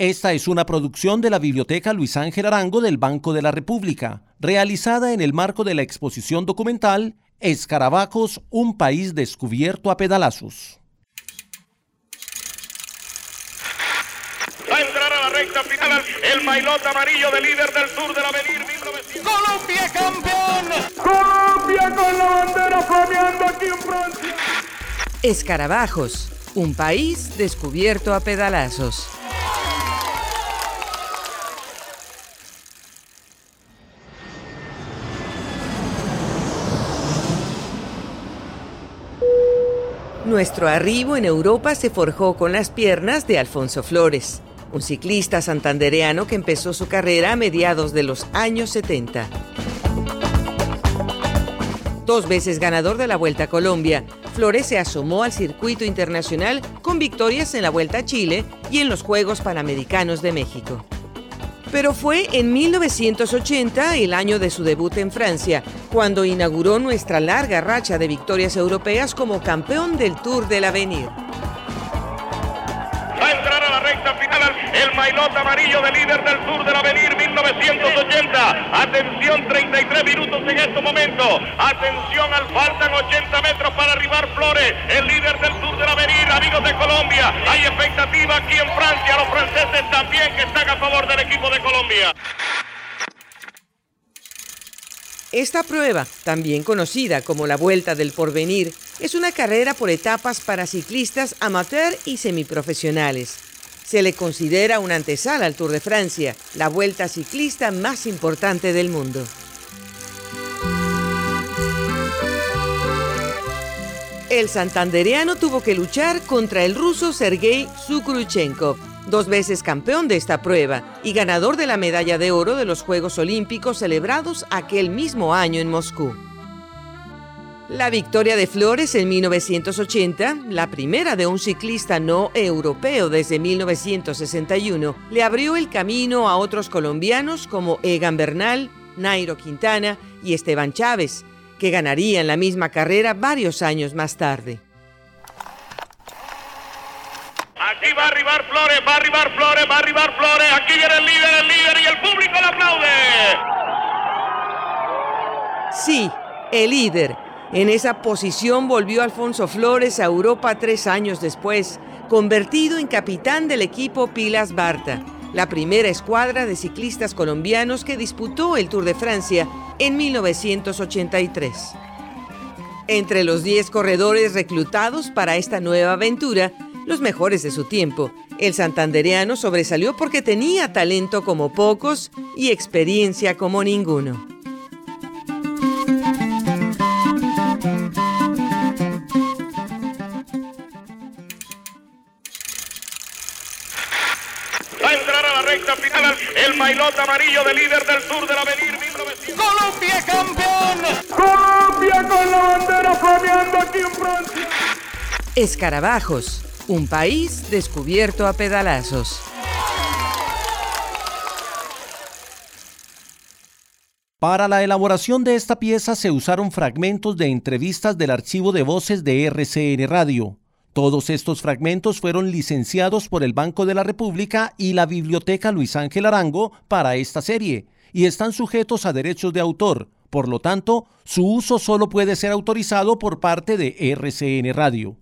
Esta es una producción de la Biblioteca Luis Ángel Arango del Banco de la República, realizada en el marco de la exposición documental Escarabajos, un país descubierto a pedalazos. Va a entrar a la recta final el maillot amarillo de líder del sur de la Avenir 1900. ¡Colombia campeón! ¡Colombia con la bandera flameando aquí en Francia! Escarabajos, un país descubierto a pedalazos. Nuestro arribo en Europa se forjó con las piernas de Alfonso Flores, un ciclista santandereano que empezó su carrera a mediados de los años 70. Dos veces ganador de la Vuelta a Colombia, Flores se asomó al circuito internacional con victorias en la Vuelta a Chile y en los Juegos Panamericanos de México. Pero fue en 1980, el año de su debut en Francia, cuando inauguró nuestra larga racha de victorias europeas como campeón del Tour del Avenir. Va a entrar a la recta final el maillot amarillo de líder del sur del Avenir 1980. Atención, 33 minutos en este momento. Atención, al faltan 80 metros para arribar Flores, el líder del sur del Avenir, amigos de Colombia. Hay expectativa aquí en Francia, los franceses también que están a favor del equipo de Colombia. Esta prueba, también conocida como la Vuelta del Porvenir, es una carrera por etapas para ciclistas amateur y semiprofesionales. Se le considera una antesala al Tour de Francia, la vuelta ciclista más importante del mundo. El santandereano tuvo que luchar contra el ruso Sergei Sukruchenkov, dos veces campeón de esta prueba y ganador de la medalla de oro de los Juegos Olímpicos celebrados aquel mismo año en Moscú. La victoria de Flores en 1980, la primera de un ciclista no europeo desde 1961, le abrió el camino a otros colombianos como Egan Bernal, Nairo Quintana y Esteban Chávez, que ganarían la misma carrera varios años más tarde. Aquí va a arribar Flores, va a arribar Flores, va a arribar Flores. Aquí viene el líder, el líder y el público le aplaude. Sí, el líder. En esa posición volvió Alfonso Flores a Europa tres años después, convertido en capitán del equipo Pilas Barta, la primera escuadra de ciclistas colombianos que disputó el Tour de Francia en 1983. Entre los 10 corredores reclutados para esta nueva aventura, los mejores de su tiempo, el santandereano sobresalió porque tenía talento como pocos y experiencia como ninguno. Va a entrar a la recta final el maillot amarillo de líder del sur del Avenir 1900. ¡Colombia campeón! ¡Colombia con la bandera flameando aquí en Francia! Escarabajos, un país descubierto a pedalazos. Para la elaboración de esta pieza se usaron fragmentos de entrevistas del archivo de voces de RCN Radio. Todos estos fragmentos fueron licenciados por el Banco de la República y la Biblioteca Luis Ángel Arango para esta serie y están sujetos a derechos de autor. Por lo tanto, su uso solo puede ser autorizado por parte de RCN Radio.